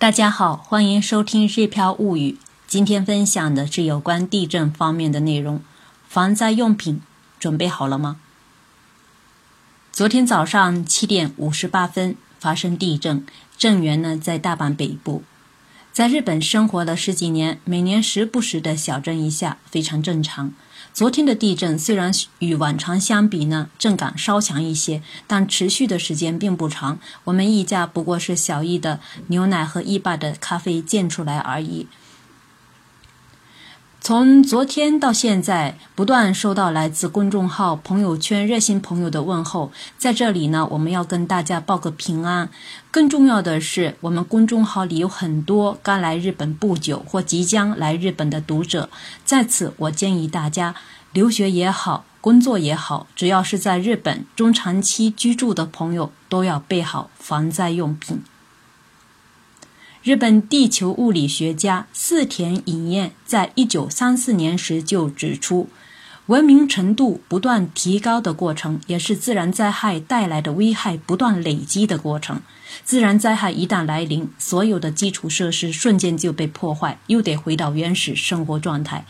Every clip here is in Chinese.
大家好，欢迎收听《日飘物语》。今天分享的是有关地震方面的内容。防灾用品准备好了吗？昨天早上七点五十八分发生地震，震源呢在大阪北部。在日本生活了十几年，每年时不时的小震一下，非常正常。昨天的地震虽然与往常相比呢，震感稍强一些，但持续的时间并不长。我们一家不过是小意的牛奶和一把的咖啡溅出来而已。从昨天到现在，不断收到来自公众号、朋友圈热心朋友的问候，在这里呢，我们要跟大家报个平安。更重要的是，我们公众号里有很多刚来日本不久或即将来日本的读者，在此我建议大家，留学也好，工作也好，只要是在日本中长期居住的朋友，都要备好防灾用品。日本地球物理学家四田隐彦在一九三四年时就指出，文明程度不断提高的过程，也是自然灾害带来的危害不断累积的过程。自然灾害一旦来临，所有的基础设施瞬间就被破坏，又得回到原始生活状态。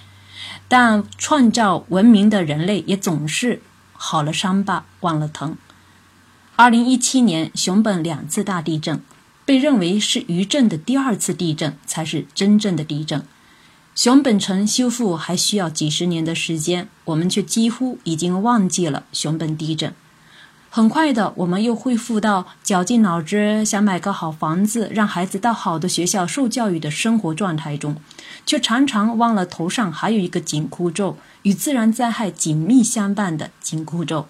但创造文明的人类也总是好了伤疤忘了疼。二零一七年熊本两次大地震。被认为是余震的第二次地震才是真正的地震。熊本城修复还需要几十年的时间，我们却几乎已经忘记了熊本地震。很快的，我们又恢复到绞尽脑汁想买个好房子，让孩子到好的学校受教育的生活状态中，却常常忘了头上还有一个紧箍咒，与自然灾害紧密相伴的紧箍咒。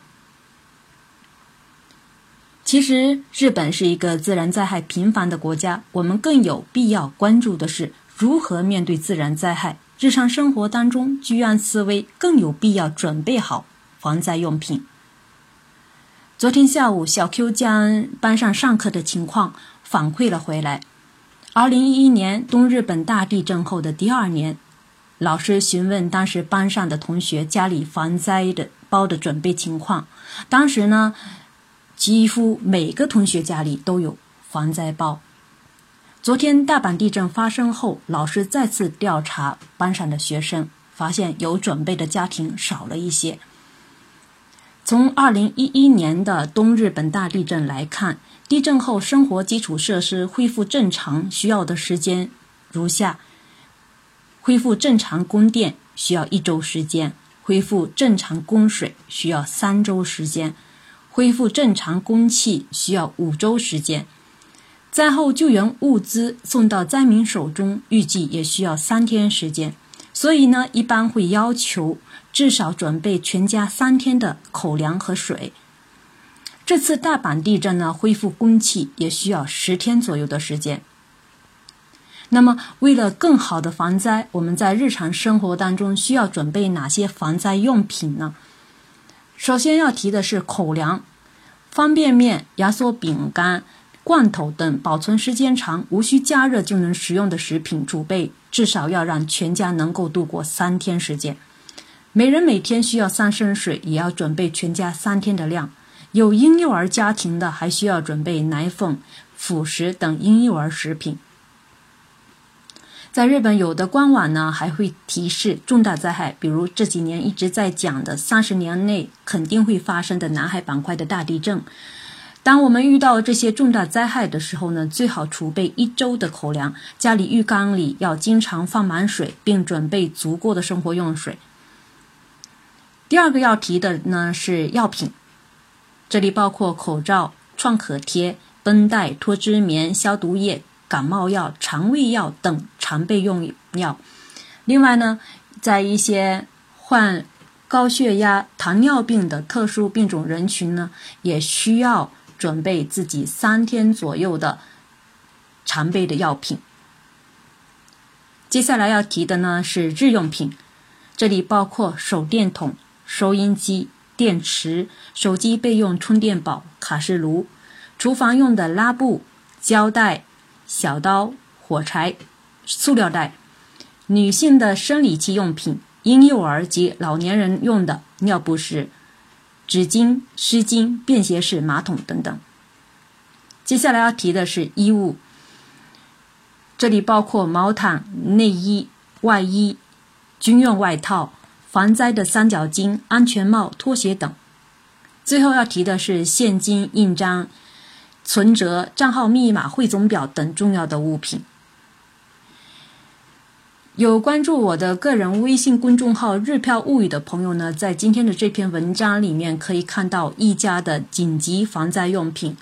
其实，日本是一个自然灾害频繁的国家，我们更有必要关注的是如何面对自然灾害。日常生活当中，居安思危，更有必要准备好防灾用品。昨天下午，小 Q 将班上上课的情况反馈了回来。二零一一年东日本大地震后的第二年，老师询问当时班上的同学家里防灾的包的准备情况，当时呢。几乎每个同学家里都有防灾包。昨天大阪地震发生后，老师再次调查班上的学生，发现有准备的家庭少了一些。从二零一一年的东日本大地震来看，地震后生活基础设施恢复正常需要的时间如下：恢复正常供电需要一周时间，恢复正常供水需要三周时间。恢复正常供气需要五周时间，灾后救援物资送到灾民手中，预计也需要三天时间。所以呢，一般会要求至少准备全家三天的口粮和水。这次大阪地震呢，恢复供气也需要十天左右的时间。那么，为了更好的防灾，我们在日常生活当中需要准备哪些防灾用品呢？首先要提的是口粮、方便面、压缩饼干、罐头等保存时间长、无需加热就能食用的食品储备，至少要让全家能够度过三天时间。每人每天需要三升水，也要准备全家三天的量。有婴幼儿家庭的，还需要准备奶粉、辅食等婴幼儿食品。在日本，有的官网呢还会提示重大灾害，比如这几年一直在讲的三十年内肯定会发生的南海板块的大地震。当我们遇到这些重大灾害的时候呢，最好储备一周的口粮，家里浴缸里要经常放满水，并准备足够的生活用水。第二个要提的呢是药品，这里包括口罩、创可贴、绷带、脱脂棉、消毒液。感冒药、肠胃药等常备用药。另外呢，在一些患高血压、糖尿病的特殊病种人群呢，也需要准备自己三天左右的常备的药品。接下来要提的呢是日用品，这里包括手电筒、收音机、电池、手机备用充电宝、卡式炉、厨房用的拉布、胶带。小刀、火柴、塑料袋，女性的生理期用品，婴幼儿及老年人用的尿不湿、纸巾、湿巾、便携式马桶等等。接下来要提的是衣物，这里包括毛毯、内衣、外衣、军用外套、防灾的三角巾、安全帽、拖鞋等。最后要提的是现金、印章、存折、账号密码、汇总表等重要的物品。有关注我的个人微信公众号“日票物语”的朋友呢，在今天的这篇文章里面可以看到一家的紧急防灾用品。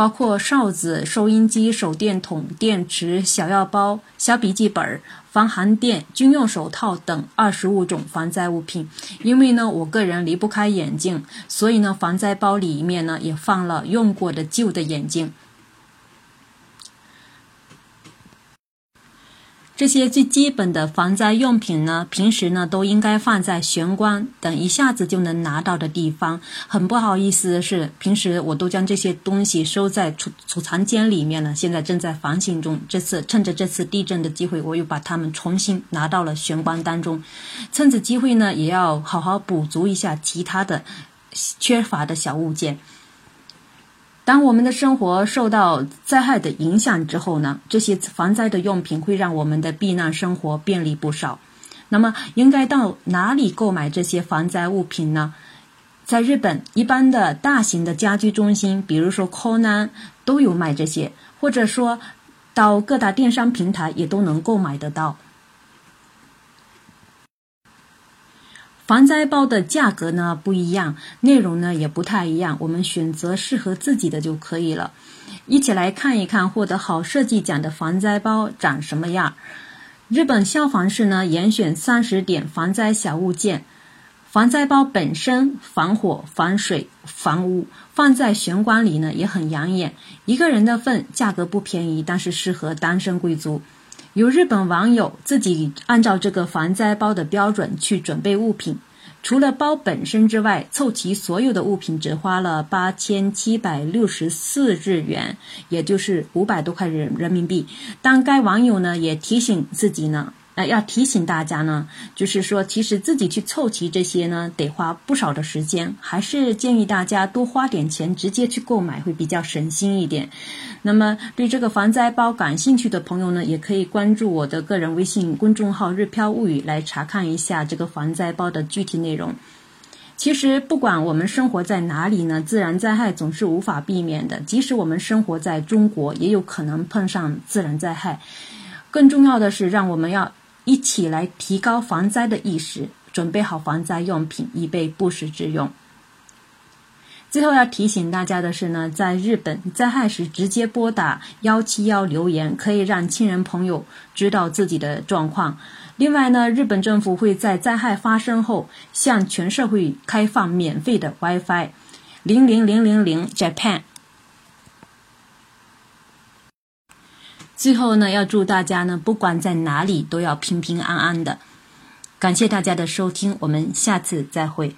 包括哨子、收音机、手电筒、电池、小药包、小笔记本、防寒垫、军用手套等二十五种防灾物品。因为呢，我个人离不开眼镜，所以呢，防灾包里面呢也放了用过的旧的眼镜。这些最基本的防灾用品呢，平时呢都应该放在玄关等一下子就能拿到的地方。很不好意思的是，平时我都将这些东西收在储储藏间里面了，现在正在反省中。这次趁着这次地震的机会，我又把它们重新拿到了玄关当中。趁此机会呢，也要好好补足一下其他的缺乏的小物件。当我们的生活受到灾害的影响之后呢，这些防灾的用品会让我们的避难生活便利不少。那么，应该到哪里购买这些防灾物品呢？在日本，一般的大型的家居中心，比如说 Conan，都有卖这些，或者说到各大电商平台也都能购买得到。防灾包的价格呢不一样，内容呢也不太一样，我们选择适合自己的就可以了。一起来看一看获得好设计奖的防灾包长什么样。日本消防士呢严选三十点防灾小物件，防灾包本身防火、防水、防污，放在玄关里呢也很养眼。一个人的份，价格不便宜，但是适合单身贵族。有日本网友自己按照这个防灾包的标准去准备物品，除了包本身之外，凑齐所有的物品只花了八千七百六十四日元，也就是五百多块人人民币。但该网友呢也提醒自己呢。要提醒大家呢，就是说，其实自己去凑齐这些呢，得花不少的时间，还是建议大家多花点钱，直接去购买会比较省心一点。那么，对这个防灾包感兴趣的朋友呢，也可以关注我的个人微信公众号“日飘物语”来查看一下这个防灾包的具体内容。其实，不管我们生活在哪里呢，自然灾害总是无法避免的。即使我们生活在中国，也有可能碰上自然灾害。更重要的是，让我们要。一起来提高防灾的意识，准备好防灾用品，以备不时之用。最后要提醒大家的是呢，在日本灾害时直接拨打幺七幺留言，可以让亲人朋友知道自己的状况。另外呢，日本政府会在灾害发生后向全社会开放免费的 WiFi，零零零零零 Japan。最后呢，要祝大家呢，不管在哪里，都要平平安安的。感谢大家的收听，我们下次再会。